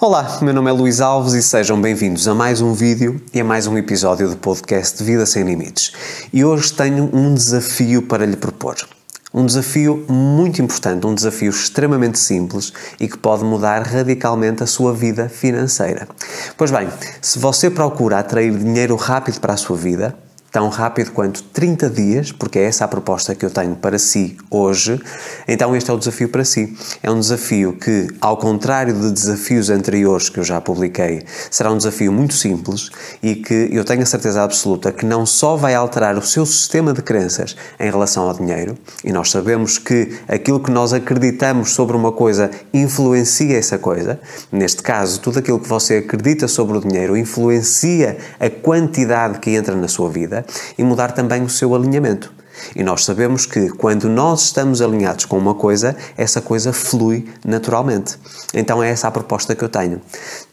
Olá, meu nome é Luís Alves e sejam bem-vindos a mais um vídeo e a mais um episódio do podcast Vida Sem Limites. E hoje tenho um desafio para lhe propor. Um desafio muito importante, um desafio extremamente simples e que pode mudar radicalmente a sua vida financeira. Pois bem, se você procura atrair dinheiro rápido para a sua vida, tão rápido quanto 30 dias, porque é essa a proposta que eu tenho para si hoje, então este é o desafio para si. É um desafio que, ao contrário de desafios anteriores que eu já publiquei, será um desafio muito simples e que eu tenho a certeza absoluta que não só vai alterar o seu sistema de crenças em relação ao dinheiro, e nós sabemos que aquilo que nós acreditamos sobre uma coisa influencia essa coisa, neste caso, tudo aquilo que você acredita sobre o dinheiro influencia a quantidade que entra na sua vida vida e mudar também o seu alinhamento. E nós sabemos que quando nós estamos alinhados com uma coisa, essa coisa flui naturalmente. Então é essa a proposta que eu tenho.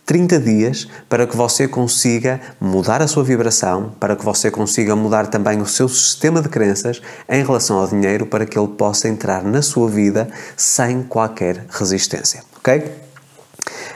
30 dias para que você consiga mudar a sua vibração, para que você consiga mudar também o seu sistema de crenças em relação ao dinheiro, para que ele possa entrar na sua vida sem qualquer resistência. Ok?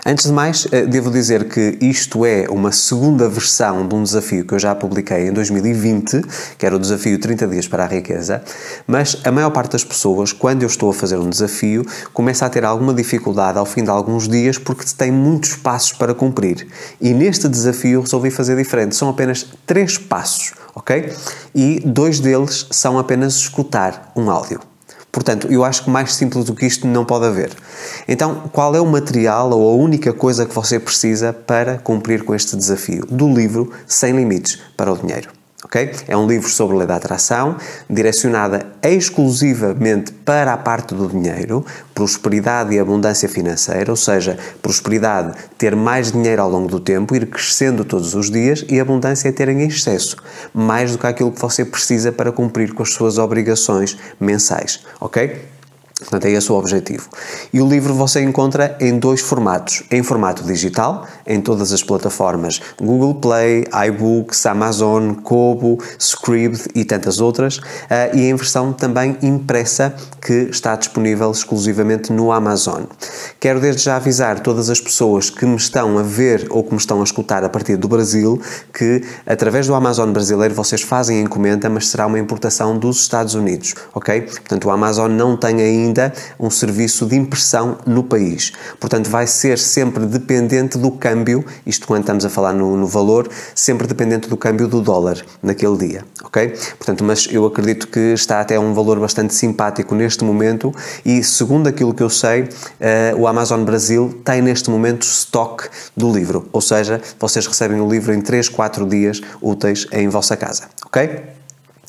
Antes de mais, eh, devo dizer que isto é uma segunda versão de um desafio que eu já publiquei em 2020, que era o desafio 30 dias para a riqueza, mas a maior parte das pessoas, quando eu estou a fazer um desafio, começa a ter alguma dificuldade ao fim de alguns dias porque tem muitos passos para cumprir. E neste desafio resolvi fazer diferente. São apenas três passos, ok? E dois deles são apenas escutar um áudio. Portanto, eu acho que mais simples do que isto não pode haver. Então, qual é o material ou a única coisa que você precisa para cumprir com este desafio do livro Sem Limites para o Dinheiro? Ok? É um livro sobre lei da atração, direcionada exclusivamente para a parte do dinheiro, prosperidade e abundância financeira, ou seja, prosperidade, ter mais dinheiro ao longo do tempo, ir crescendo todos os dias, e abundância é ter em excesso, mais do que aquilo que você precisa para cumprir com as suas obrigações mensais, ok? Portanto, é esse o objetivo. E o livro você encontra em dois formatos: em formato digital, em todas as plataformas Google Play, iBooks, Amazon, Kobo, Scribd e tantas outras, eh, e em versão também impressa, que está disponível exclusivamente no Amazon. Quero desde já avisar todas as pessoas que me estão a ver ou que me estão a escutar a partir do Brasil que, através do Amazon brasileiro, vocês fazem a encomenda, mas será uma importação dos Estados Unidos, ok? Portanto, o Amazon não tem ainda ainda um serviço de impressão no país. Portanto, vai ser sempre dependente do câmbio, isto quando estamos a falar no, no valor, sempre dependente do câmbio do dólar naquele dia, ok? Portanto, mas eu acredito que está até um valor bastante simpático neste momento e, segundo aquilo que eu sei, uh, o Amazon Brasil tem neste momento estoque do livro, ou seja, vocês recebem o livro em 3, 4 dias úteis em vossa casa, ok?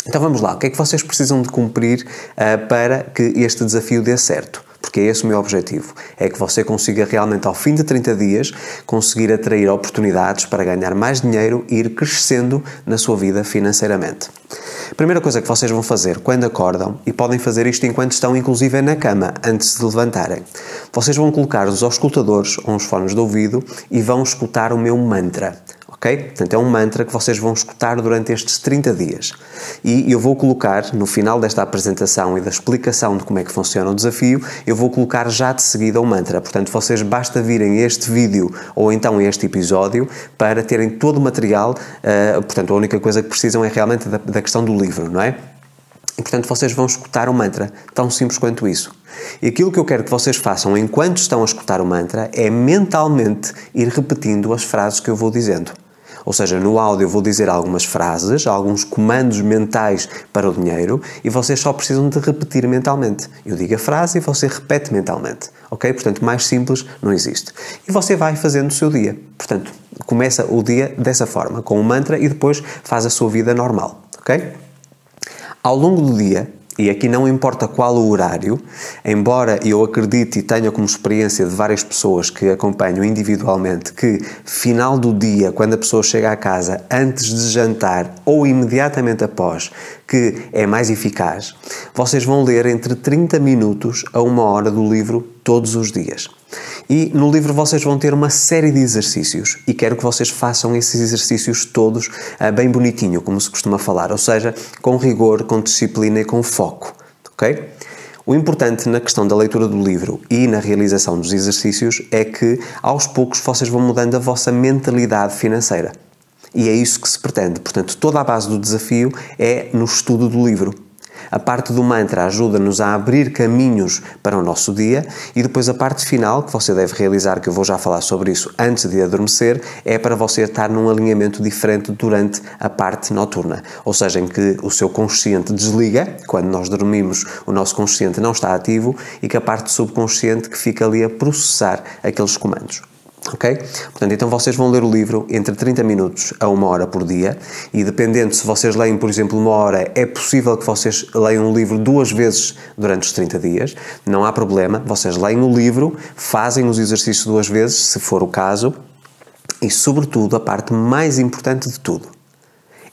Então vamos lá, o que é que vocês precisam de cumprir uh, para que este desafio dê certo? Porque é esse o meu objetivo, é que você consiga realmente ao fim de 30 dias conseguir atrair oportunidades para ganhar mais dinheiro e ir crescendo na sua vida financeiramente. Primeira coisa que vocês vão fazer quando acordam, e podem fazer isto enquanto estão inclusive na cama, antes de levantarem, vocês vão colocar os auscultadores ou os fones de ouvido e vão escutar o meu mantra ok? Portanto, é um mantra que vocês vão escutar durante estes 30 dias. E eu vou colocar, no final desta apresentação e da explicação de como é que funciona o desafio, eu vou colocar já de seguida o mantra. Portanto, vocês basta virem este vídeo ou então este episódio para terem todo o material. Uh, portanto, a única coisa que precisam é realmente da, da questão do livro, não é? E, portanto, vocês vão escutar o mantra, tão simples quanto isso. E aquilo que eu quero que vocês façam enquanto estão a escutar o mantra é mentalmente ir repetindo as frases que eu vou dizendo. Ou seja, no áudio eu vou dizer algumas frases, alguns comandos mentais para o dinheiro e vocês só precisam de repetir mentalmente. Eu digo a frase e você repete mentalmente. Ok? Portanto, mais simples não existe. E você vai fazendo o seu dia. Portanto, começa o dia dessa forma, com o mantra e depois faz a sua vida normal. Ok? Ao longo do dia, e aqui não importa qual o horário, embora eu acredite e tenha como experiência de várias pessoas que acompanham individualmente que final do dia, quando a pessoa chega à casa antes de jantar ou imediatamente após, que é mais eficaz, vocês vão ler entre 30 minutos a uma hora do livro todos os dias. E no livro vocês vão ter uma série de exercícios e quero que vocês façam esses exercícios todos uh, bem bonitinho, como se costuma falar, ou seja, com rigor, com disciplina e com foco, ok? O importante na questão da leitura do livro e na realização dos exercícios é que aos poucos vocês vão mudando a vossa mentalidade financeira. E é isso que se pretende. Portanto, toda a base do desafio é no estudo do livro. A parte do mantra ajuda-nos a abrir caminhos para o nosso dia e depois a parte final, que você deve realizar, que eu vou já falar sobre isso antes de adormecer, é para você estar num alinhamento diferente durante a parte noturna. Ou seja, em que o seu consciente desliga, quando nós dormimos, o nosso consciente não está ativo e que a parte subconsciente que fica ali a processar aqueles comandos. Ok? Portanto, então vocês vão ler o livro entre 30 minutos a uma hora por dia e dependendo se vocês leem, por exemplo, uma hora, é possível que vocês leiam o livro duas vezes durante os 30 dias. Não há problema. Vocês leem o livro, fazem os exercícios duas vezes, se for o caso, e, sobretudo, a parte mais importante de tudo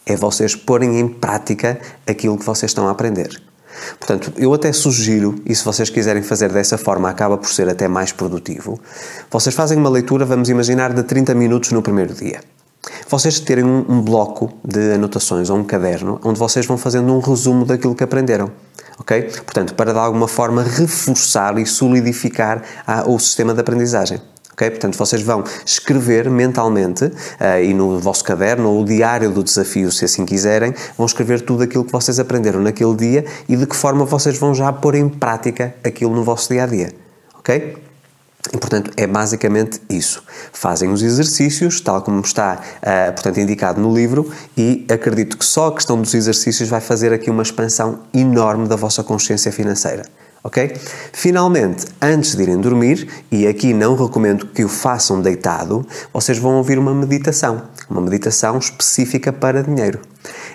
é vocês porem em prática aquilo que vocês estão a aprender. Portanto, eu até sugiro, e se vocês quiserem fazer dessa forma, acaba por ser até mais produtivo. Vocês fazem uma leitura, vamos imaginar, de 30 minutos no primeiro dia. Vocês terem um, um bloco de anotações ou um caderno onde vocês vão fazendo um resumo daquilo que aprenderam. Ok? Portanto, para de alguma forma reforçar e solidificar a, o sistema de aprendizagem. Okay? Portanto, vocês vão escrever mentalmente uh, e no vosso caderno ou o diário do desafio, se assim quiserem, vão escrever tudo aquilo que vocês aprenderam naquele dia e de que forma vocês vão já pôr em prática aquilo no vosso dia a dia. Ok? E, portanto, é basicamente isso. Fazem os exercícios, tal como está uh, portanto, indicado no livro, e acredito que só a questão dos exercícios vai fazer aqui uma expansão enorme da vossa consciência financeira ok? Finalmente, antes de irem dormir, e aqui não recomendo que o façam deitado, vocês vão ouvir uma meditação, uma meditação específica para dinheiro.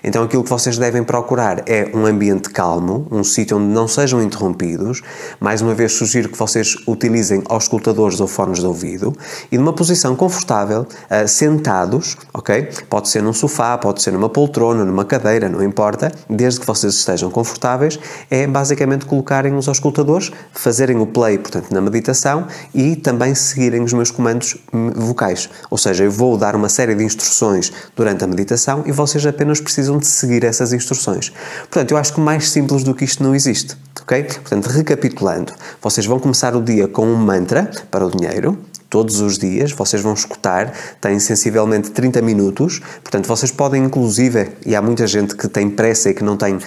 Então aquilo que vocês devem procurar é um ambiente calmo, um sítio onde não sejam interrompidos. Mais uma vez sugiro que vocês utilizem auscultadores ou fones de ouvido e numa posição confortável, uh, sentados, ok? Pode ser num sofá, pode ser numa poltrona, numa cadeira, não importa, desde que vocês estejam confortáveis, é basicamente colocarem os auscultadores, fazerem o play, portanto, na meditação e também seguirem os meus comandos vocais. Ou seja, eu vou dar uma série de instruções durante a meditação e vocês apenas precisam precisam de seguir essas instruções. Portanto, eu acho que mais simples do que isto não existe. Ok? Portanto, recapitulando, vocês vão começar o dia com um mantra para o dinheiro, todos os dias, vocês vão escutar, tem sensivelmente 30 minutos, portanto vocês podem inclusive, e há muita gente que tem pressa e que não tem uh,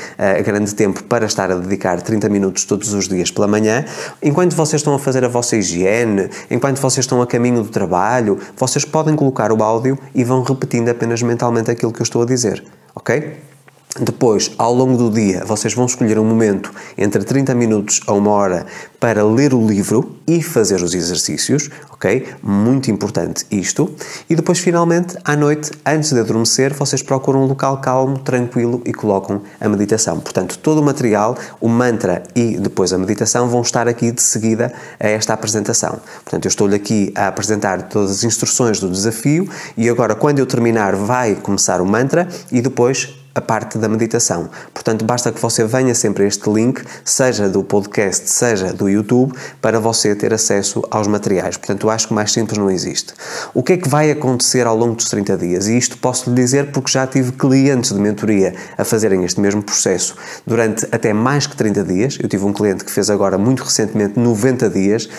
grande tempo para estar a dedicar 30 minutos todos os dias pela manhã, enquanto vocês estão a fazer a vossa higiene, enquanto vocês estão a caminho do trabalho, vocês podem colocar o áudio e vão repetindo apenas mentalmente aquilo que eu estou a dizer ok? Depois, ao longo do dia, vocês vão escolher um momento entre 30 minutos a uma hora para ler o livro e fazer os exercícios, ok? Muito importante isto. E depois, finalmente, à noite, antes de adormecer, vocês procuram um local calmo, tranquilo e colocam a meditação. Portanto, todo o material, o mantra e depois a meditação vão estar aqui de seguida a esta apresentação. Portanto, eu estou-lhe aqui a apresentar todas as instruções do desafio e agora, quando eu terminar, vai começar o mantra e depois a parte da meditação. Portanto, basta que você venha sempre a este link, seja do podcast, seja do YouTube, para você ter acesso aos materiais. Portanto, acho que mais simples não existe. O que é que vai acontecer ao longo dos 30 dias? E isto posso lhe dizer porque já tive clientes de mentoria a fazerem este mesmo processo durante até mais que 30 dias. Eu tive um cliente que fez agora, muito recentemente, 90 dias.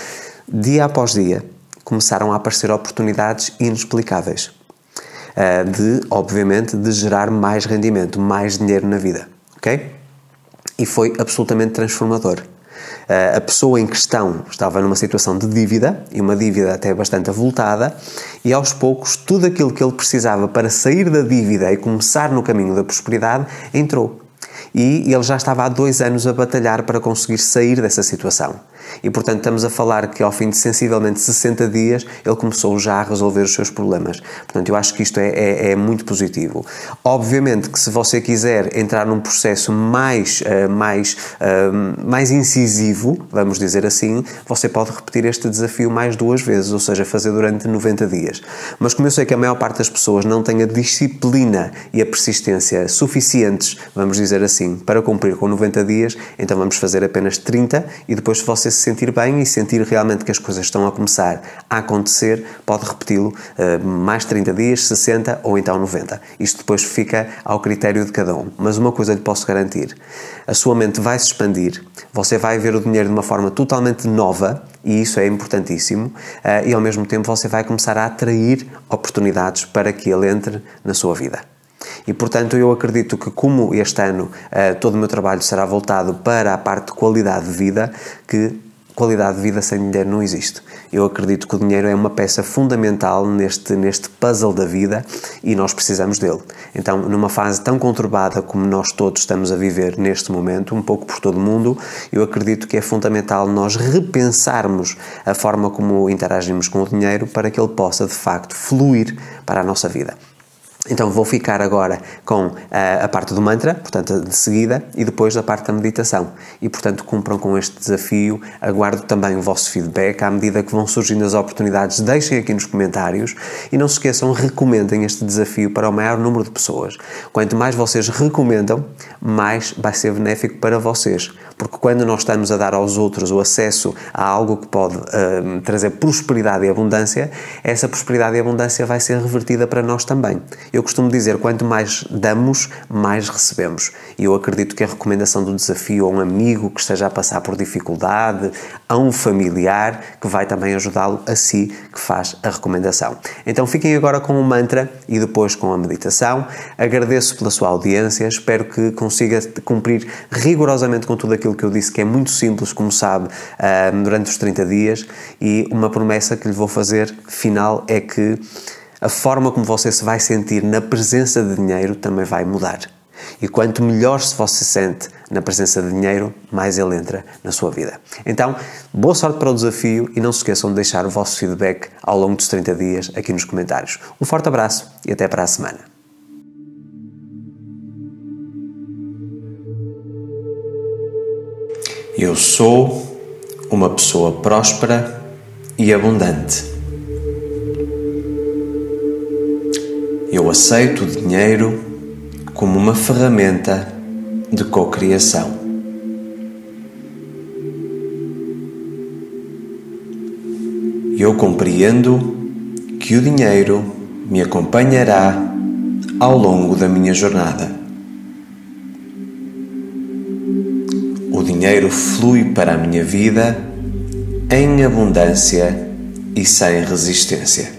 Dia após dia, começaram a aparecer oportunidades inexplicáveis de, obviamente, de gerar mais rendimento, mais dinheiro na vida, ok? E foi absolutamente transformador. Uh, a pessoa em questão estava numa situação de dívida, e uma dívida até bastante avultada, e aos poucos tudo aquilo que ele precisava para sair da dívida e começar no caminho da prosperidade entrou. E ele já estava há dois anos a batalhar para conseguir sair dessa situação. E portanto estamos a falar que ao fim de sensivelmente 60 dias ele começou já a resolver os seus problemas. Portanto, eu acho que isto é, é, é muito positivo. Obviamente que se você quiser entrar num processo mais, uh, mais, uh, mais incisivo, vamos dizer assim, você pode repetir este desafio mais duas vezes, ou seja, fazer durante 90 dias. Mas como eu sei que a maior parte das pessoas não tem a disciplina e a persistência suficientes, vamos dizer assim, para cumprir com 90 dias, então vamos fazer apenas 30 e depois se você se sentir bem e sentir realmente que as coisas estão a começar a acontecer, pode repeti-lo uh, mais 30 dias, 60 ou então 90. Isto depois fica ao critério de cada um. Mas uma coisa lhe posso garantir: a sua mente vai se expandir, você vai ver o dinheiro de uma forma totalmente nova e isso é importantíssimo, uh, e ao mesmo tempo você vai começar a atrair oportunidades para que ele entre na sua vida. E portanto, eu acredito que, como este ano uh, todo o meu trabalho será voltado para a parte de qualidade de vida, que qualidade de vida sem dinheiro não existe. Eu acredito que o dinheiro é uma peça fundamental neste, neste puzzle da vida e nós precisamos dele. Então, numa fase tão conturbada como nós todos estamos a viver neste momento, um pouco por todo o mundo, eu acredito que é fundamental nós repensarmos a forma como interagimos com o dinheiro para que ele possa de facto fluir para a nossa vida. Então vou ficar agora com a, eh, a parte do mantra, portanto de seguida, e depois da parte da meditação. E portanto cumpram com este desafio, aguardo também o vosso feedback à medida que vão surgindo as oportunidades, deixem aqui nos comentários e não se esqueçam, recomendem este desafio para o maior número de pessoas. Quanto mais vocês recomendam, mais vai ser benéfico para vocês, porque quando nós estamos a dar aos outros o acesso a algo que pode uh, trazer prosperidade e abundância, essa prosperidade e abundância vai ser revertida para nós também. Eu costumo dizer: quanto mais damos, mais recebemos. E eu acredito que a recomendação do desafio a um amigo que esteja a passar por dificuldade, a um familiar que vai também ajudá-lo, a si que faz a recomendação. Então fiquem agora com o mantra e depois com a meditação. Agradeço pela sua audiência, espero que consiga cumprir rigorosamente com tudo aquilo que eu disse, que é muito simples, como sabe, durante os 30 dias. E uma promessa que lhe vou fazer final é que a forma como você se vai sentir na presença de dinheiro também vai mudar. E quanto melhor se você sente na presença de dinheiro, mais ele entra na sua vida. Então, boa sorte para o desafio e não se esqueçam de deixar o vosso feedback ao longo dos 30 dias aqui nos comentários. Um forte abraço e até para a semana. Eu sou uma pessoa próspera e abundante. Eu aceito o dinheiro como uma ferramenta de cocriação. Eu compreendo que o dinheiro me acompanhará ao longo da minha jornada. Dinheiro flui para a minha vida em abundância e sem resistência.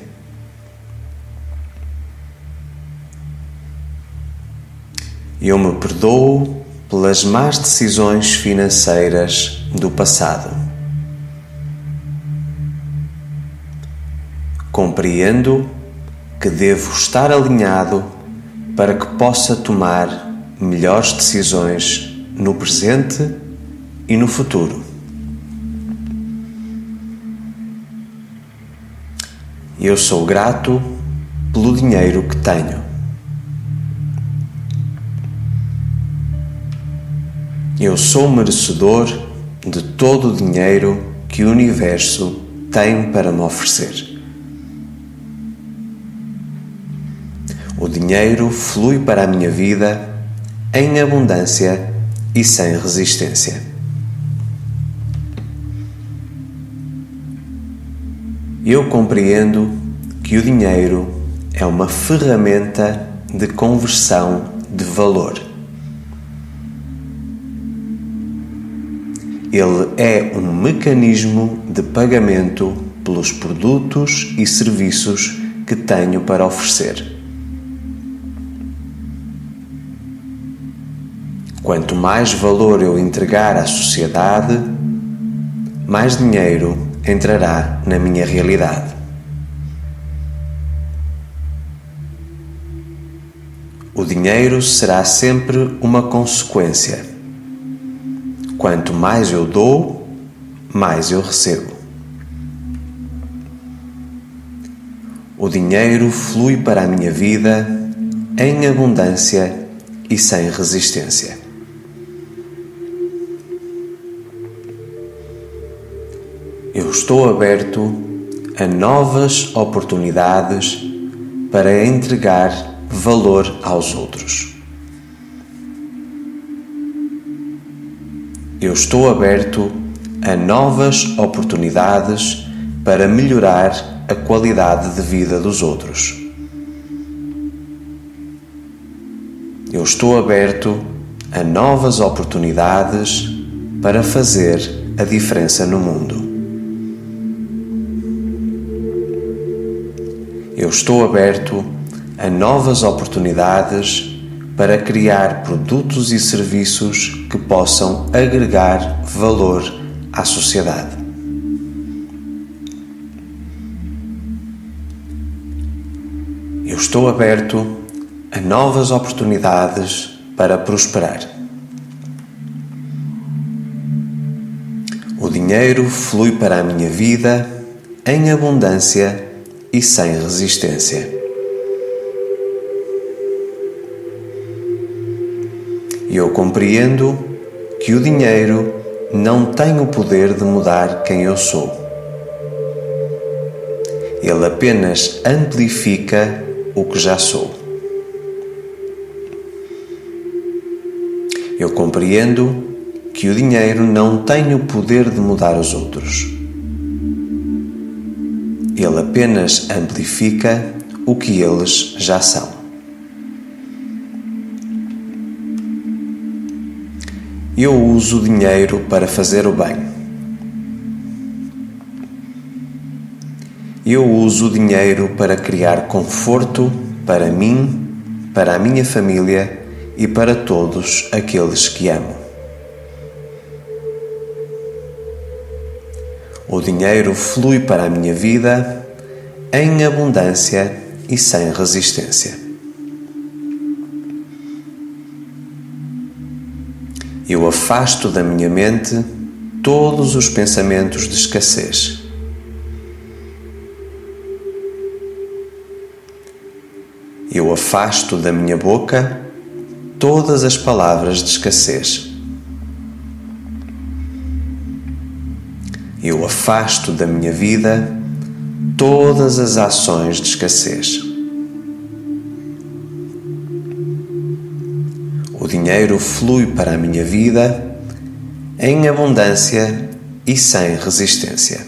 Eu me perdoo pelas más decisões financeiras do passado. Compreendo que devo estar alinhado para que possa tomar melhores decisões no presente e no futuro. Eu sou grato pelo dinheiro que tenho. Eu sou merecedor de todo o dinheiro que o universo tem para me oferecer. O dinheiro flui para a minha vida em abundância e sem resistência. Eu compreendo que o dinheiro é uma ferramenta de conversão de valor. Ele é um mecanismo de pagamento pelos produtos e serviços que tenho para oferecer. Quanto mais valor eu entregar à sociedade, mais dinheiro entrará na minha realidade. O dinheiro será sempre uma consequência Quanto mais eu dou, mais eu recebo. O dinheiro flui para a minha vida em abundância e sem resistência. Eu estou aberto a novas oportunidades para entregar valor aos outros. Eu estou aberto a novas oportunidades para melhorar a qualidade de vida dos outros. Eu estou aberto a novas oportunidades para fazer a diferença no mundo. Eu estou aberto a novas oportunidades para criar produtos e serviços que possam agregar valor à sociedade. Eu estou aberto a novas oportunidades para prosperar. O dinheiro flui para a minha vida em abundância e sem resistência. Eu compreendo que o dinheiro não tem o poder de mudar quem eu sou. Ele apenas amplifica o que já sou. Eu compreendo que o dinheiro não tem o poder de mudar os outros. Ele apenas amplifica o que eles já são. Eu uso dinheiro para fazer o bem. Eu uso dinheiro para criar conforto para mim, para a minha família e para todos aqueles que amo. O dinheiro flui para a minha vida em abundância e sem resistência. Eu afasto da minha mente todos os pensamentos de escassez. Eu afasto da minha boca todas as palavras de escassez. Eu afasto da minha vida todas as ações de escassez. O dinheiro flui para a minha vida em abundância e sem resistência.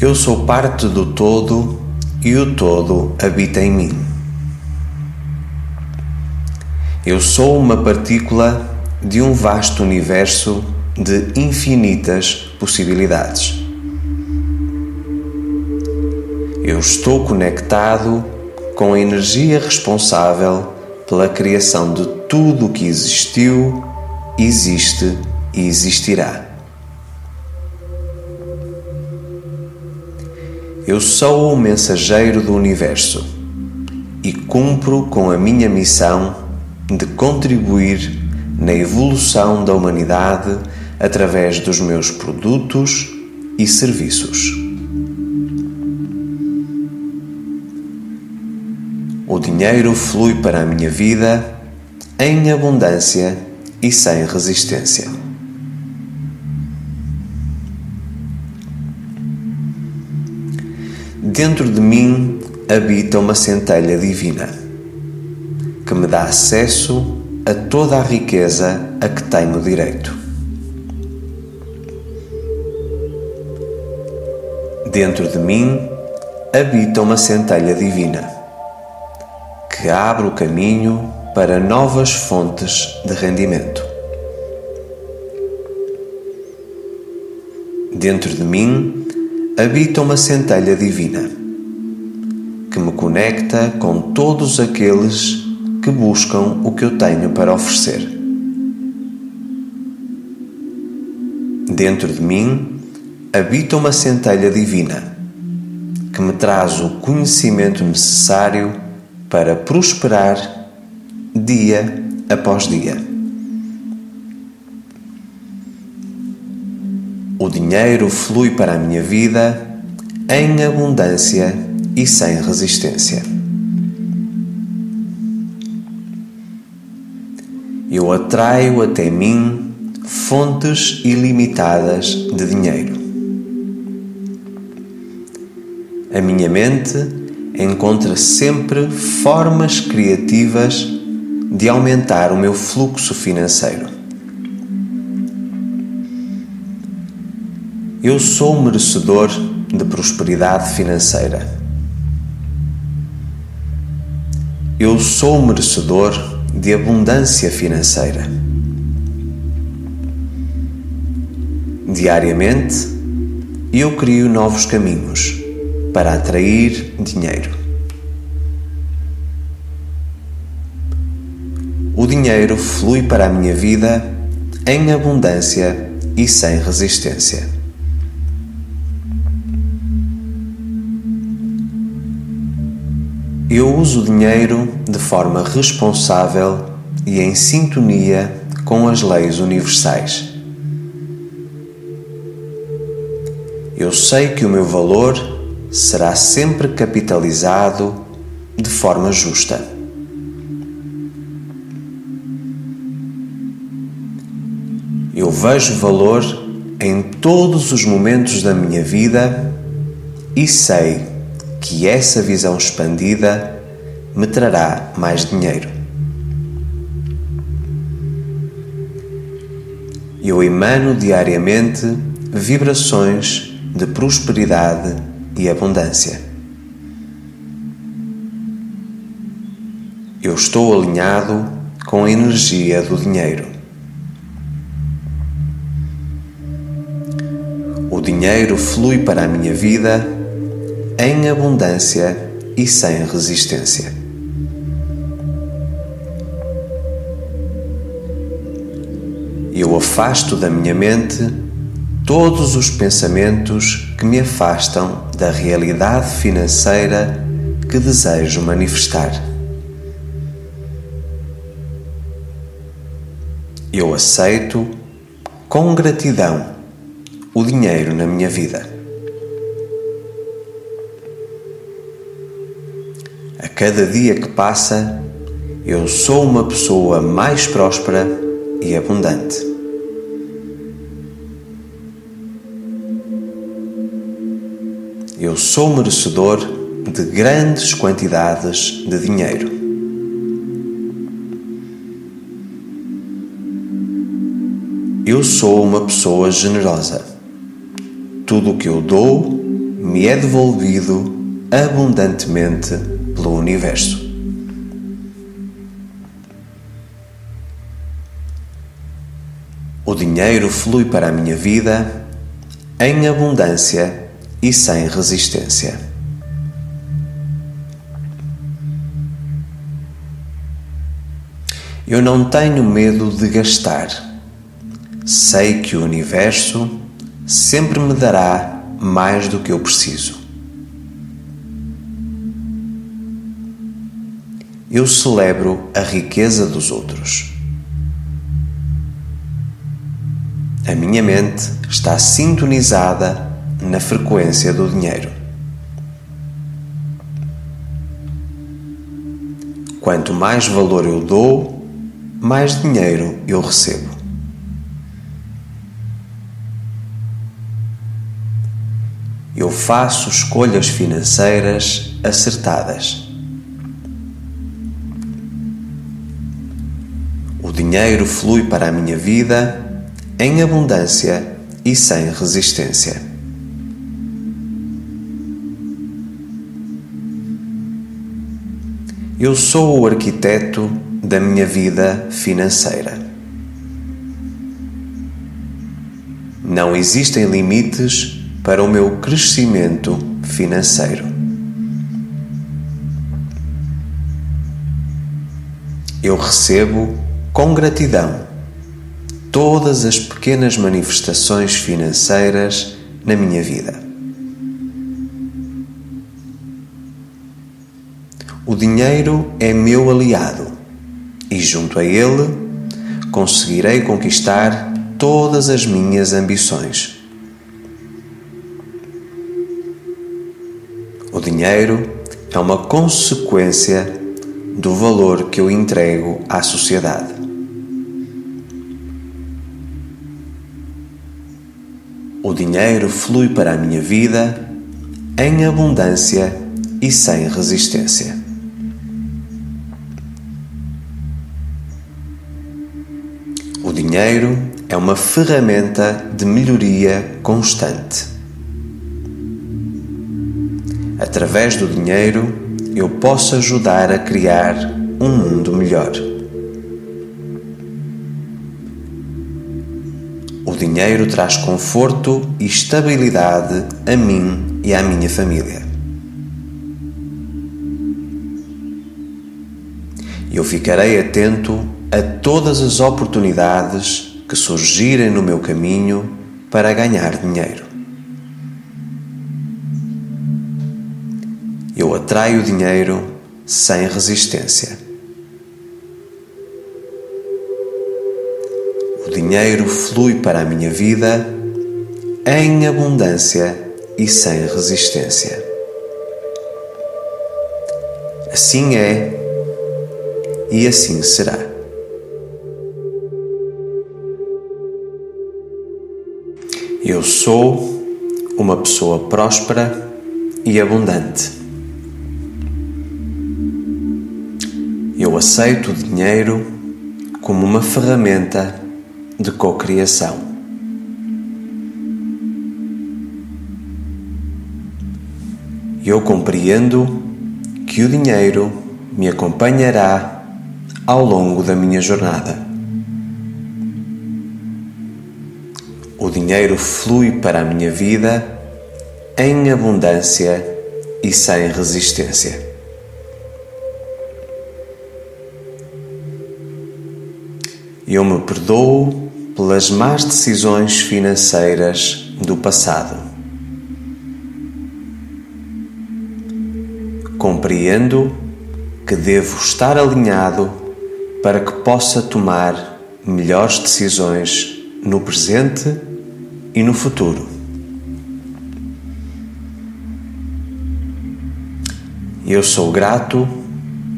Eu sou parte do todo e o todo habita em mim. Eu sou uma partícula de um vasto universo de infinitas possibilidades. Eu estou conectado com a energia responsável pela criação de tudo o que existiu, existe e existirá. Eu sou o mensageiro do universo e cumpro com a minha missão de contribuir na evolução da humanidade através dos meus produtos e serviços. O dinheiro flui para a minha vida em abundância e sem resistência. Dentro de mim habita uma centelha divina que me dá acesso a toda a riqueza a que tenho direito. Dentro de mim habita uma centelha divina que abre o caminho para novas fontes de rendimento. Dentro de mim habita uma centelha divina que me conecta com todos aqueles que buscam o que eu tenho para oferecer. Dentro de mim habita uma centelha divina que me traz o conhecimento necessário para prosperar dia após dia. O dinheiro flui para a minha vida em abundância e sem resistência. Eu atraio até mim fontes ilimitadas de dinheiro. A minha mente encontra sempre formas criativas de aumentar o meu fluxo financeiro. Eu sou merecedor de prosperidade financeira. Eu sou merecedor de abundância financeira. Diariamente, eu crio novos caminhos para atrair dinheiro. O dinheiro flui para a minha vida em abundância e sem resistência. Eu uso o dinheiro de forma responsável e em sintonia com as leis universais. Eu sei que o meu valor será sempre capitalizado de forma justa. Eu vejo valor em todos os momentos da minha vida e sei que essa visão expandida me trará mais dinheiro. Eu emano diariamente vibrações de prosperidade e abundância. Eu estou alinhado com a energia do dinheiro. O dinheiro flui para a minha vida em abundância e sem resistência. Eu afasto da minha mente todos os pensamentos que me afastam da realidade financeira que desejo manifestar. Eu aceito com gratidão o dinheiro na minha vida. Cada dia que passa, eu sou uma pessoa mais próspera e abundante. eu sou merecedor de grandes quantidades de dinheiro. Eu sou uma pessoa generosa. Tudo o que eu dou me é devolvido abundantemente pelo universo. O dinheiro flui para a minha vida em abundância e sem resistência. Eu não tenho medo de gastar. Sei que o universo sempre me dará mais do que eu preciso. Eu celebro a riqueza dos outros. A minha mente está sintonizada na frequência do dinheiro. Quanto mais valor eu dou, mais dinheiro eu recebo. Eu faço escolhas financeiras acertadas. Dinheiro flui para a minha vida em abundância e sem resistência. Eu sou o arquiteto da minha vida financeira. Não existem limites para o meu crescimento financeiro. Eu recebo com gratidão todas as pequenas manifestações financeiras na minha vida. O dinheiro é meu aliado e, junto a ele, conseguirei conquistar todas as minhas ambições. O dinheiro é uma consequência do valor que eu entrego à sociedade. O dinheiro flui para a minha vida em abundância e sem resistência. O dinheiro é uma ferramenta de melhoria constante. Através do dinheiro, eu posso ajudar a criar um mundo melhor. O dinheiro traz conforto e estabilidade a mim e à minha família. Eu ficarei atento a todas as oportunidades que surgirem no meu caminho para ganhar dinheiro. Eu atraio dinheiro sem resistência. Dinheiro flui para a minha vida em abundância e sem resistência. Assim é e assim será. Eu sou uma pessoa próspera e abundante. Eu aceito o dinheiro como uma ferramenta de cocriação. Eu compreendo que o dinheiro me acompanhará ao longo da minha jornada. O dinheiro flui para a minha vida em abundância e sem resistência. Eu me perdoo pelas más decisões financeiras do passado. Compreendo que devo estar alinhado para que possa tomar melhores decisões no presente e no futuro. Eu sou grato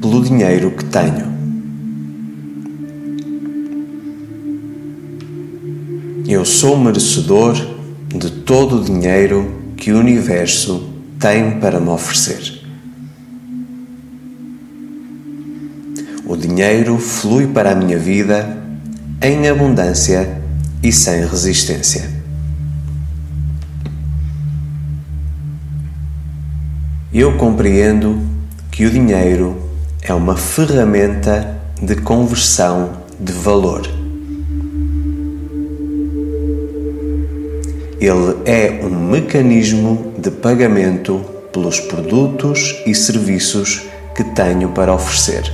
pelo dinheiro que tenho. Eu sou merecedor de todo o dinheiro que o universo tem para me oferecer. O dinheiro flui para a minha vida em abundância e sem resistência. Eu compreendo que o dinheiro é uma ferramenta de conversão de valor. Ele é um mecanismo de pagamento pelos produtos e serviços que tenho para oferecer.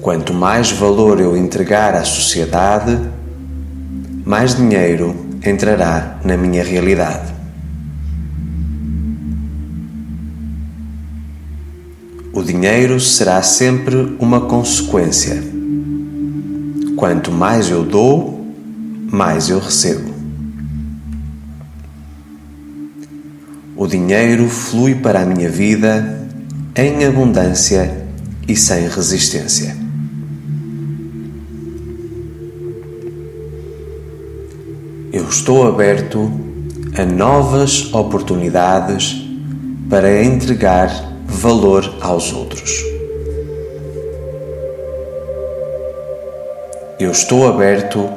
Quanto mais valor eu entregar à sociedade, mais dinheiro entrará na minha realidade. O dinheiro será sempre uma consequência. Quanto mais eu dou, mais eu recebo. O dinheiro flui para a minha vida em abundância e sem resistência. eu estou aberto a novas oportunidades para entregar valor aos outros. Eu estou aberto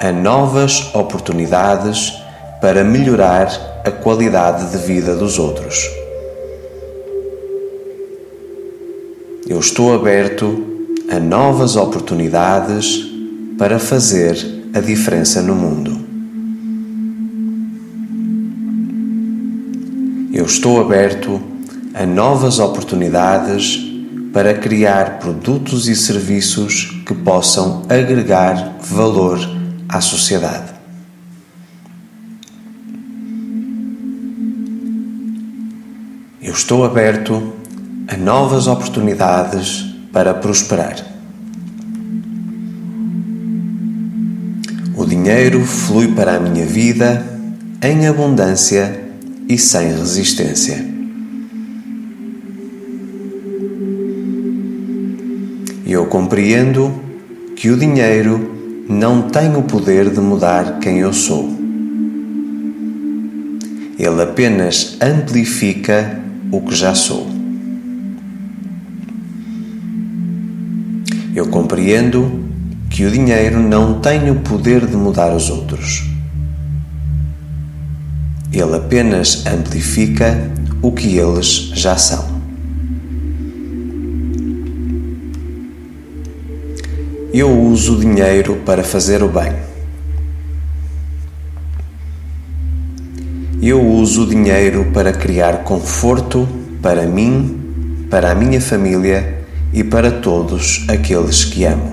a novas oportunidades para melhorar a qualidade de vida dos outros. Eu estou aberto a novas oportunidades para fazer a diferença no mundo. Eu estou aberto a novas oportunidades para criar produtos e serviços que possam agregar valor à sociedade. Eu estou aberto a novas oportunidades para prosperar. O dinheiro flui para a minha vida em abundância e sem resistência. Eu compreendo que o dinheiro não tem o poder de mudar quem eu sou. Ele apenas amplifica o que já sou. Eu compreendo que o dinheiro não tem o poder de mudar os outros. Ele apenas amplifica o que eles já são. Eu uso o dinheiro para fazer o bem. Eu uso o dinheiro para criar conforto para mim, para a minha família e para todos aqueles que amo.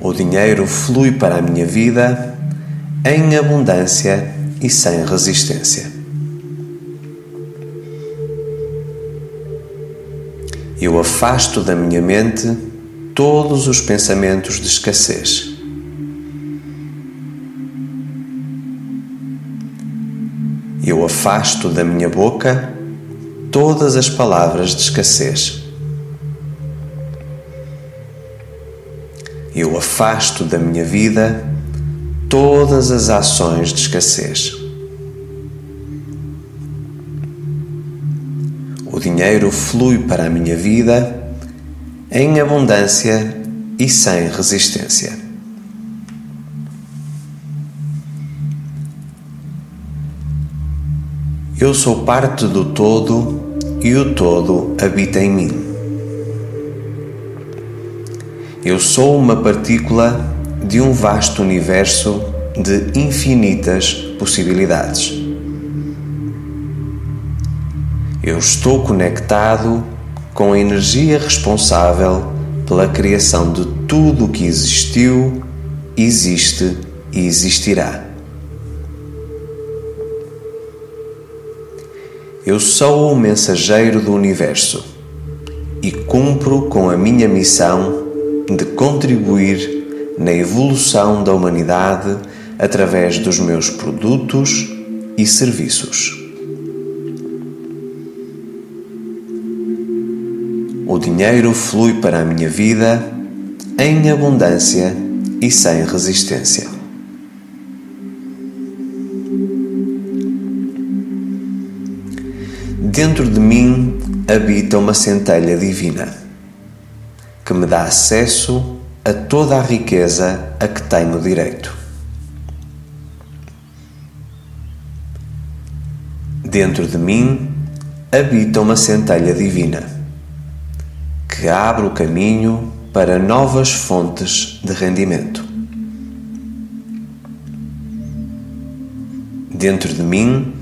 O dinheiro flui para a minha vida em abundância e sem resistência. Eu afasto da minha mente todos os pensamentos de escassez. Eu afasto da minha boca todas as palavras de escassez. Eu afasto da minha vida todas as ações de escassez. Dinheiro flui para a minha vida em abundância e sem resistência. Eu sou parte do todo e o todo habita em mim. Eu sou uma partícula de um vasto universo de infinitas possibilidades. Eu estou conectado com a energia responsável pela criação de tudo o que existiu, existe e existirá. Eu sou o mensageiro do universo e cumpro com a minha missão de contribuir na evolução da humanidade através dos meus produtos e serviços. O dinheiro flui para a minha vida em abundância e sem resistência. Dentro de mim habita uma centelha divina que me dá acesso a toda a riqueza a que tenho direito. Dentro de mim habita uma centelha divina que abre o caminho para novas fontes de rendimento. Dentro de mim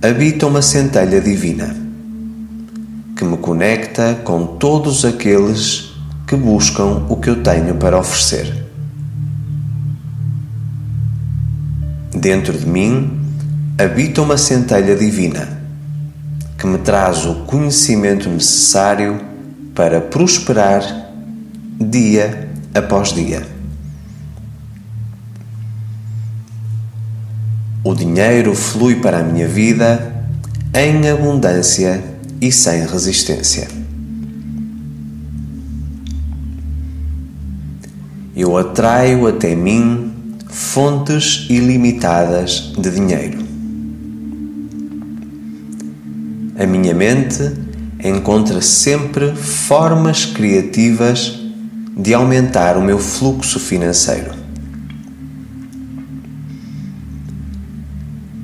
habita uma centelha divina que me conecta com todos aqueles que buscam o que eu tenho para oferecer. Dentro de mim habita uma centelha divina que me traz o conhecimento necessário para prosperar dia após dia. O dinheiro flui para a minha vida em abundância e sem resistência. eu atraio até mim fontes ilimitadas de dinheiro. A minha mente encontra sempre formas criativas de aumentar o meu fluxo financeiro.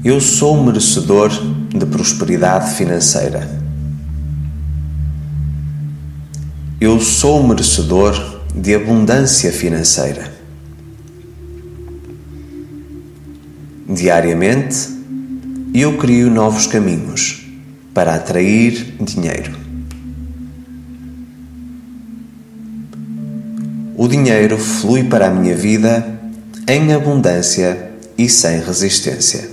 Eu sou merecedor de prosperidade financeira. Eu sou merecedor de abundância financeira. Diariamente, eu crio novos caminhos para atrair dinheiro. O dinheiro flui para a minha vida em abundância e sem resistência.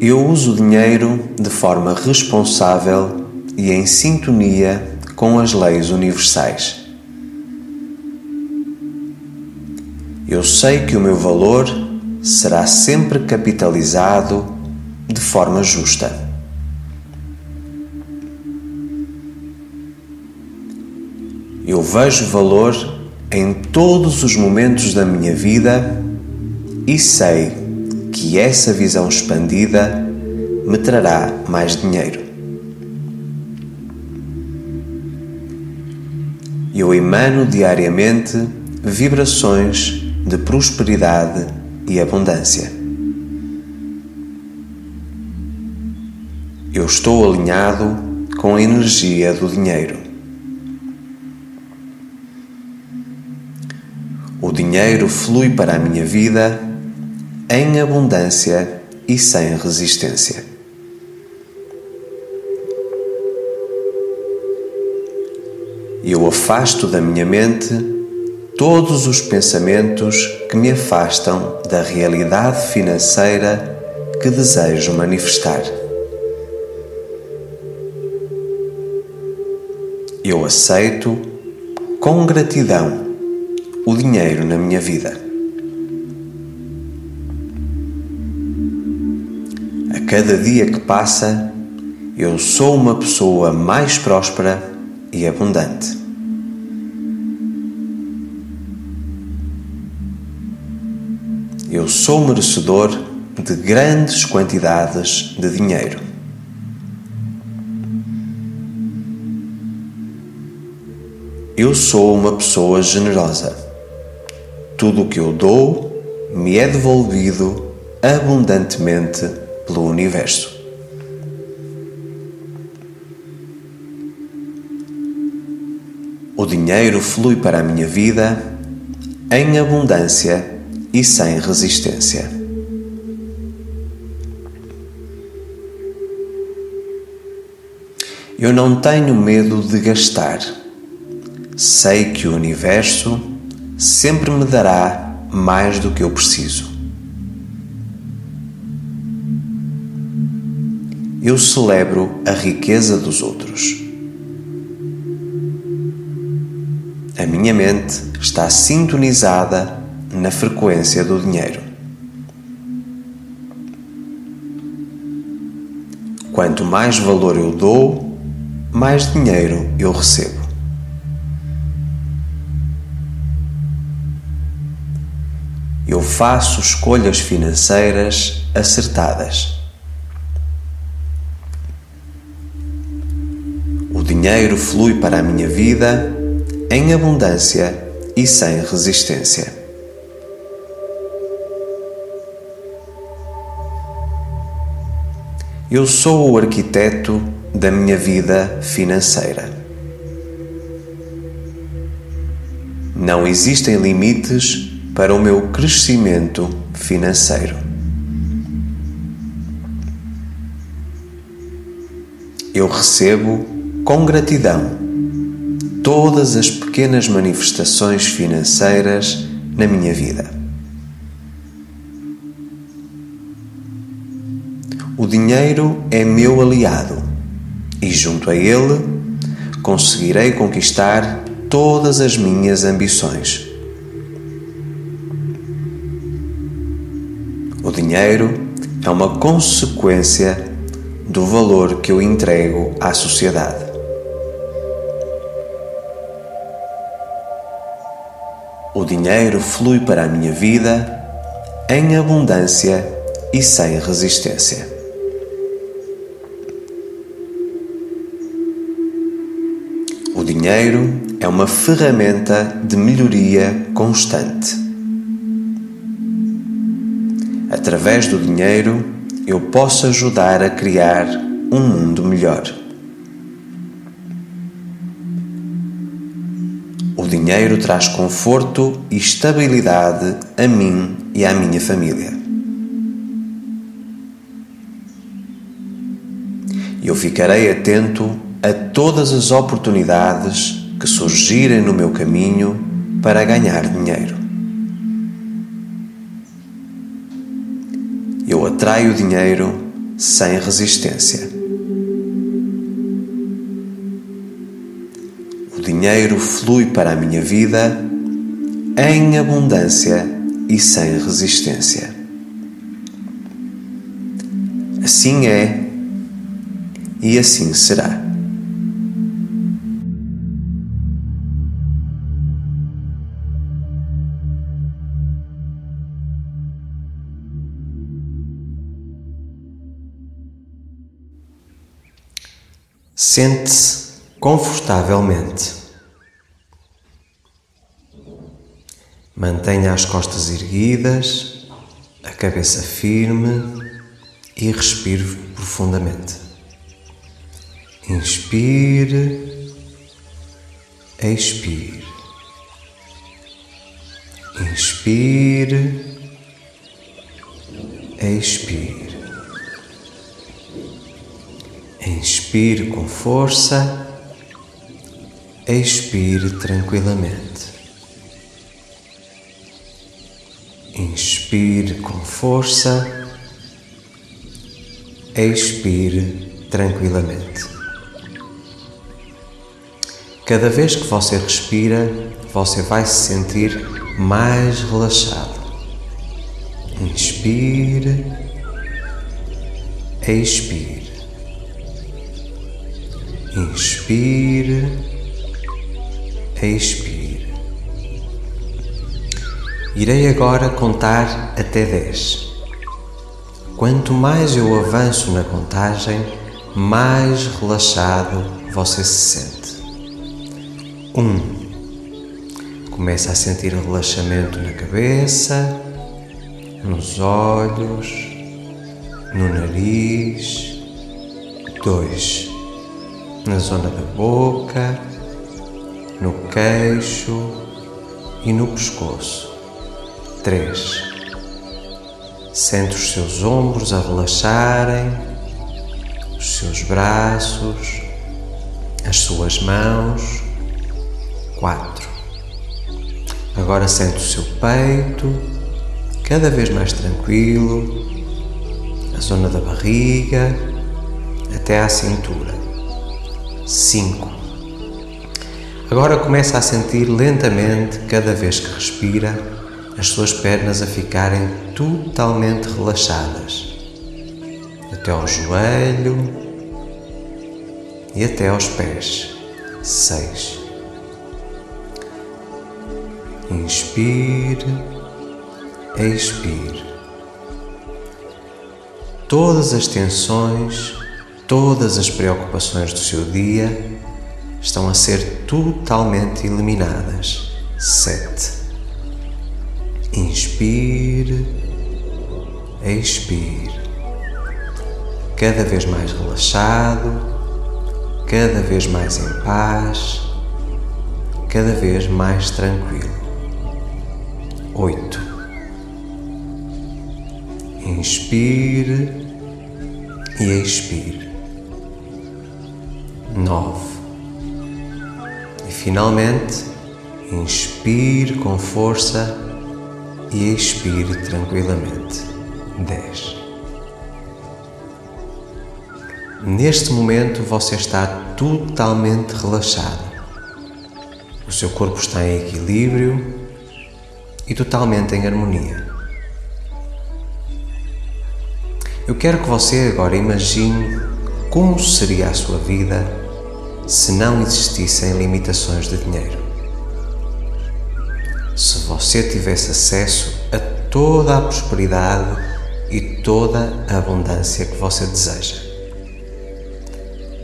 Eu uso o dinheiro de forma responsável e em sintonia com as leis universais. Eu sei que o meu valor será sempre capitalizado de forma justa. Eu vejo valor em todos os momentos da minha vida e sei que essa visão expandida me trará mais dinheiro. Eu emano diariamente vibrações de prosperidade e abundância. Eu estou alinhado com a energia do dinheiro. O dinheiro flui para a minha vida em abundância e sem resistência. Eu afasto da minha mente todos os pensamentos que me afastam da realidade financeira que desejo manifestar. Eu aceito com gratidão o dinheiro na minha vida. A cada dia que passa, eu sou uma pessoa mais próspera e abundante. Eu sou merecedor de grandes quantidades de dinheiro. Eu sou uma pessoa generosa. Tudo o que eu dou me é devolvido abundantemente pelo universo. O dinheiro flui para a minha vida em abundância e sem resistência. Eu não tenho medo de gastar sei que o universo sempre me dará mais do que eu preciso. Eu celebro a riqueza dos outros. A minha mente está sintonizada na frequência do dinheiro. Quanto mais valor eu dou, mais dinheiro eu recebo. eu faço escolhas financeiras acertadas. O dinheiro flui para a minha vida em abundância e sem resistência. Eu sou o arquiteto da minha vida financeira. Não existem limites para o meu crescimento financeiro. Eu recebo com gratidão todas as pequenas manifestações financeiras na minha vida. O dinheiro é meu aliado e, junto a ele, conseguirei conquistar todas as minhas ambições. O dinheiro é uma consequência do valor que eu entrego à sociedade. O dinheiro flui para a minha vida em abundância e sem resistência. Dinheiro é uma ferramenta de melhoria constante. Através do dinheiro, eu posso ajudar a criar um mundo melhor. O dinheiro traz conforto e estabilidade a mim e à minha família. Eu ficarei atento a todas as oportunidades que surgirem no meu caminho para ganhar dinheiro. eu atraio dinheiro sem resistência. O dinheiro flui para a minha vida em abundância e sem resistência. Assim é e assim será. Sente-se confortavelmente. Mantenha as costas erguidas, a cabeça firme e respire profundamente. Inspire, expire. Inspire, expire. Inspire com força, expire tranquilamente. Inspire com força, expire tranquilamente. Cada vez que você respira, você vai se sentir mais relaxado. Inspire, expire. Inspire, expire. Irei agora contar até 10. Quanto mais eu avanço na contagem, mais relaxado você se sente. 1. Um, começa a sentir relaxamento na cabeça, nos olhos, no nariz. 2 na zona da boca, no queixo e no pescoço. 3. Sente os seus ombros a relaxarem, os seus braços, as suas mãos. 4. Agora sente o seu peito, cada vez mais tranquilo, a zona da barriga até à cintura. 5. Agora começa a sentir lentamente, cada vez que respira, as suas pernas a ficarem totalmente relaxadas, até ao joelho e até aos pés. 6. Inspire, expire. Todas as tensões Todas as preocupações do seu dia estão a ser totalmente eliminadas. 7. Inspire, expire. Cada vez mais relaxado, cada vez mais em paz, cada vez mais tranquilo. 8. Inspire e expire nove. E finalmente, inspire com força e expire tranquilamente. Dez. Neste momento você está totalmente relaxado. O seu corpo está em equilíbrio e totalmente em harmonia. Eu quero que você agora imagine como seria a sua vida se não existissem limitações de dinheiro. Se você tivesse acesso a toda a prosperidade e toda a abundância que você deseja,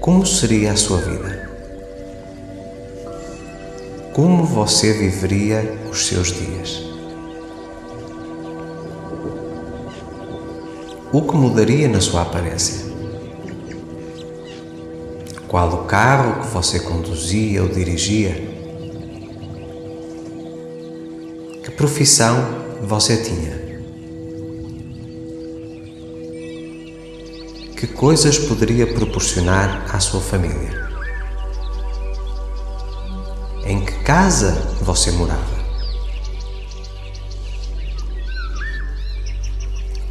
como seria a sua vida? Como você viveria os seus dias? O que mudaria na sua aparência? Qual o carro que você conduzia ou dirigia? Que profissão você tinha? Que coisas poderia proporcionar à sua família? Em que casa você morava?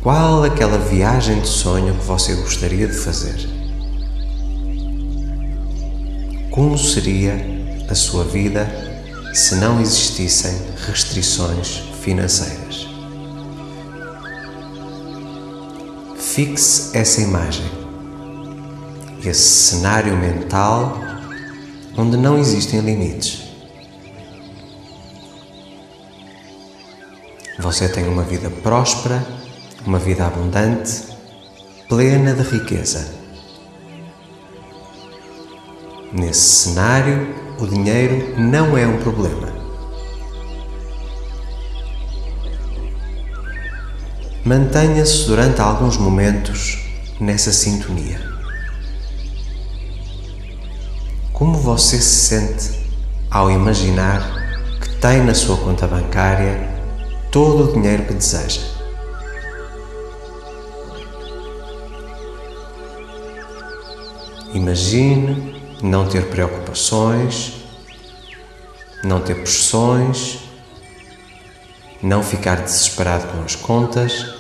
Qual aquela viagem de sonho que você gostaria de fazer? Como seria a sua vida se não existissem restrições financeiras? Fixe essa imagem, esse cenário mental onde não existem limites. Você tem uma vida próspera, uma vida abundante, plena de riqueza. Nesse cenário, o dinheiro não é um problema. Mantenha-se durante alguns momentos nessa sintonia. Como você se sente ao imaginar que tem na sua conta bancária todo o dinheiro que deseja? Imagine não ter preocupações, não ter pressões, não ficar desesperado com as contas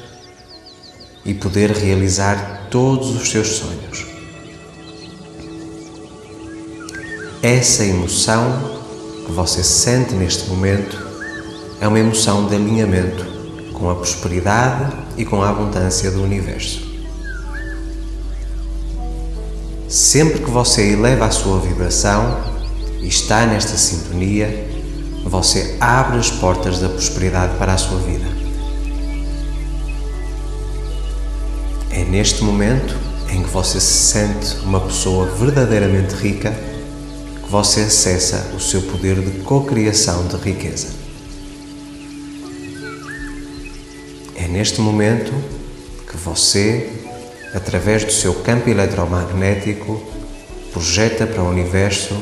e poder realizar todos os seus sonhos. Essa emoção que você sente neste momento é uma emoção de alinhamento com a prosperidade e com a abundância do universo. Sempre que você eleva a sua vibração e está nesta sintonia, você abre as portas da prosperidade para a sua vida. É neste momento em que você se sente uma pessoa verdadeiramente rica que você acessa o seu poder de cocriação de riqueza. É neste momento que você através do seu campo eletromagnético, projeta para o universo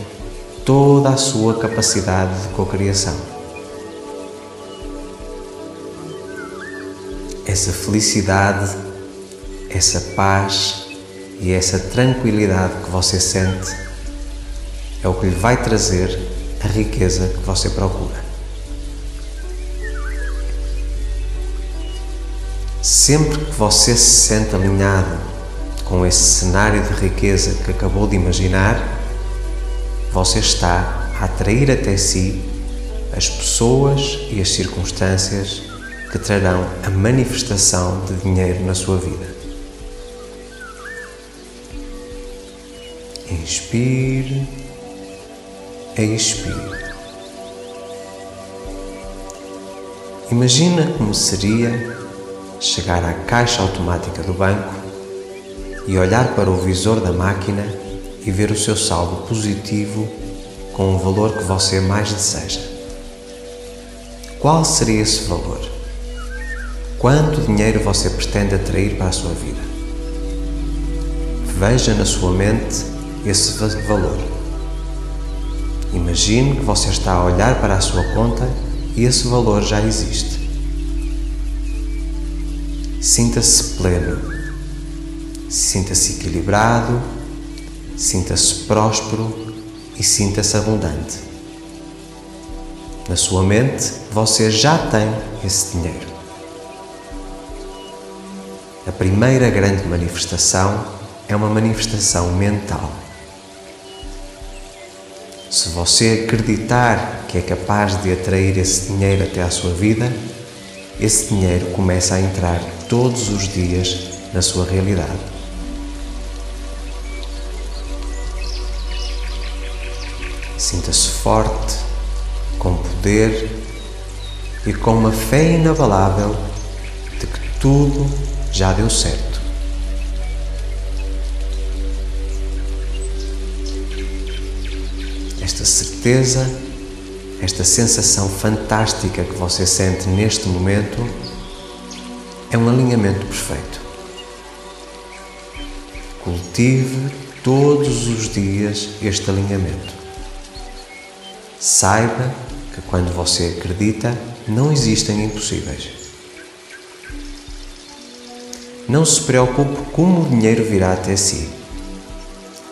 toda a sua capacidade de cocriação. Essa felicidade, essa paz e essa tranquilidade que você sente é o que lhe vai trazer a riqueza que você procura. Sempre que você se sente alinhado com esse cenário de riqueza que acabou de imaginar, você está a atrair até si as pessoas e as circunstâncias que trarão a manifestação de dinheiro na sua vida. Inspire, expire. Imagina como seria chegar à caixa automática do banco e olhar para o visor da máquina e ver o seu saldo positivo com o valor que você mais deseja. Qual seria esse valor? Quanto dinheiro você pretende atrair para a sua vida? Veja na sua mente esse valor. Imagine que você está a olhar para a sua conta e esse valor já existe. Sinta-se pleno, sinta-se equilibrado, sinta-se próspero e sinta-se abundante. Na sua mente, você já tem esse dinheiro. A primeira grande manifestação é uma manifestação mental. Se você acreditar que é capaz de atrair esse dinheiro até à sua vida, esse dinheiro começa a entrar todos os dias na sua realidade. Sinta-se forte, com poder e com uma fé inabalável de que tudo já deu certo. Esta certeza, esta sensação fantástica que você sente neste momento é um alinhamento perfeito. Cultive todos os dias este alinhamento. Saiba que quando você acredita, não existem impossíveis. Não se preocupe como o dinheiro virá até si.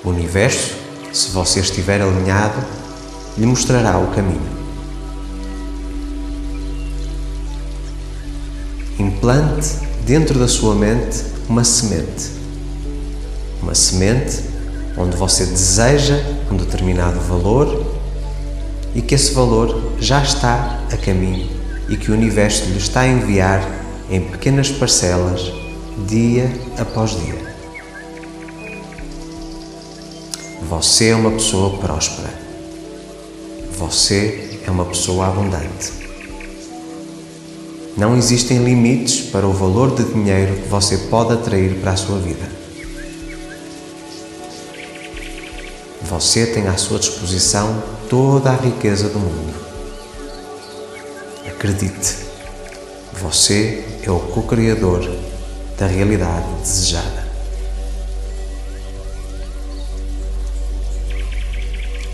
O universo, se você estiver alinhado, lhe mostrará o caminho. Implante dentro da sua mente uma semente. Uma semente onde você deseja um determinado valor e que esse valor já está a caminho e que o universo lhe está a enviar em pequenas parcelas, dia após dia. Você é uma pessoa próspera. Você é uma pessoa abundante. Não existem limites para o valor de dinheiro que você pode atrair para a sua vida. Você tem à sua disposição toda a riqueza do mundo. Acredite, você é o co-criador da realidade desejada.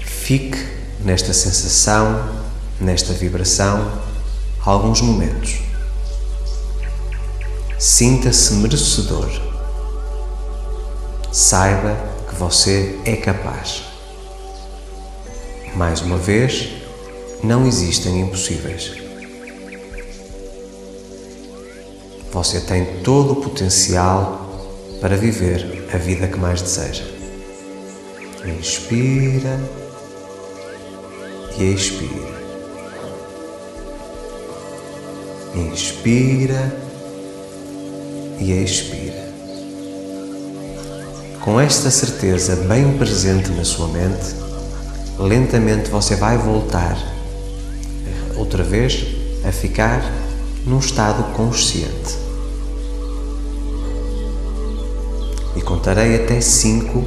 Fique nesta sensação, nesta vibração, alguns momentos. Sinta-se merecedor. Saiba que você é capaz. Mais uma vez, não existem impossíveis. Você tem todo o potencial para viver a vida que mais deseja. Inspira e expira. Inspira e expira. Com esta certeza bem presente na sua mente, lentamente você vai voltar outra vez a ficar num estado consciente. E contarei até cinco,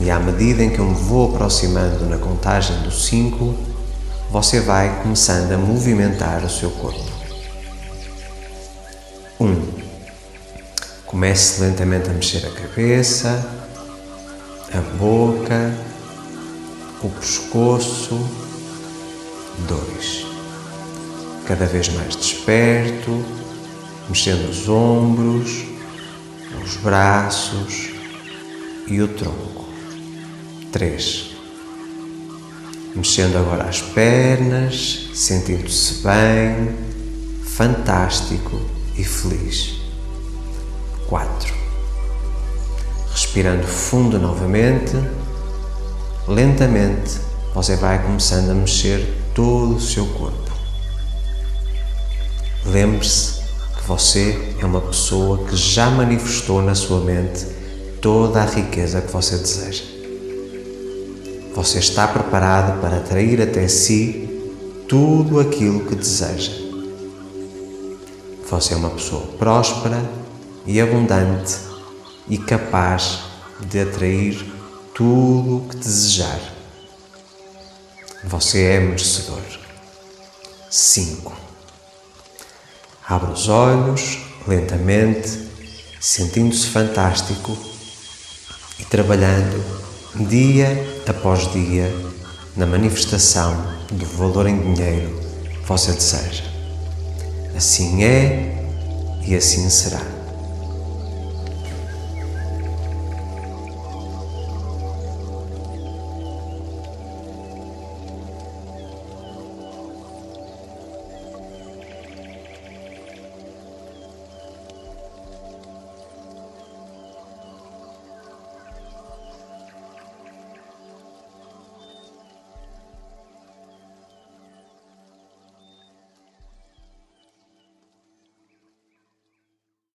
e à medida em que eu me vou aproximando na contagem do cinco, você vai começando a movimentar o seu corpo. Comece lentamente a mexer a cabeça, a boca, o pescoço. Dois. Cada vez mais desperto, mexendo os ombros, os braços e o tronco. Três. Mexendo agora as pernas, sentindo-se bem, fantástico e feliz. 4. Respirando fundo novamente, lentamente você vai começando a mexer todo o seu corpo. Lembre-se que você é uma pessoa que já manifestou na sua mente toda a riqueza que você deseja. Você está preparado para atrair até si tudo aquilo que deseja. Você é uma pessoa próspera e abundante e capaz de atrair tudo o que desejar. Você é merecedor. 5. Abra os olhos lentamente, sentindo-se fantástico e trabalhando dia após dia na manifestação do valor em dinheiro que você deseja. Assim é e assim será.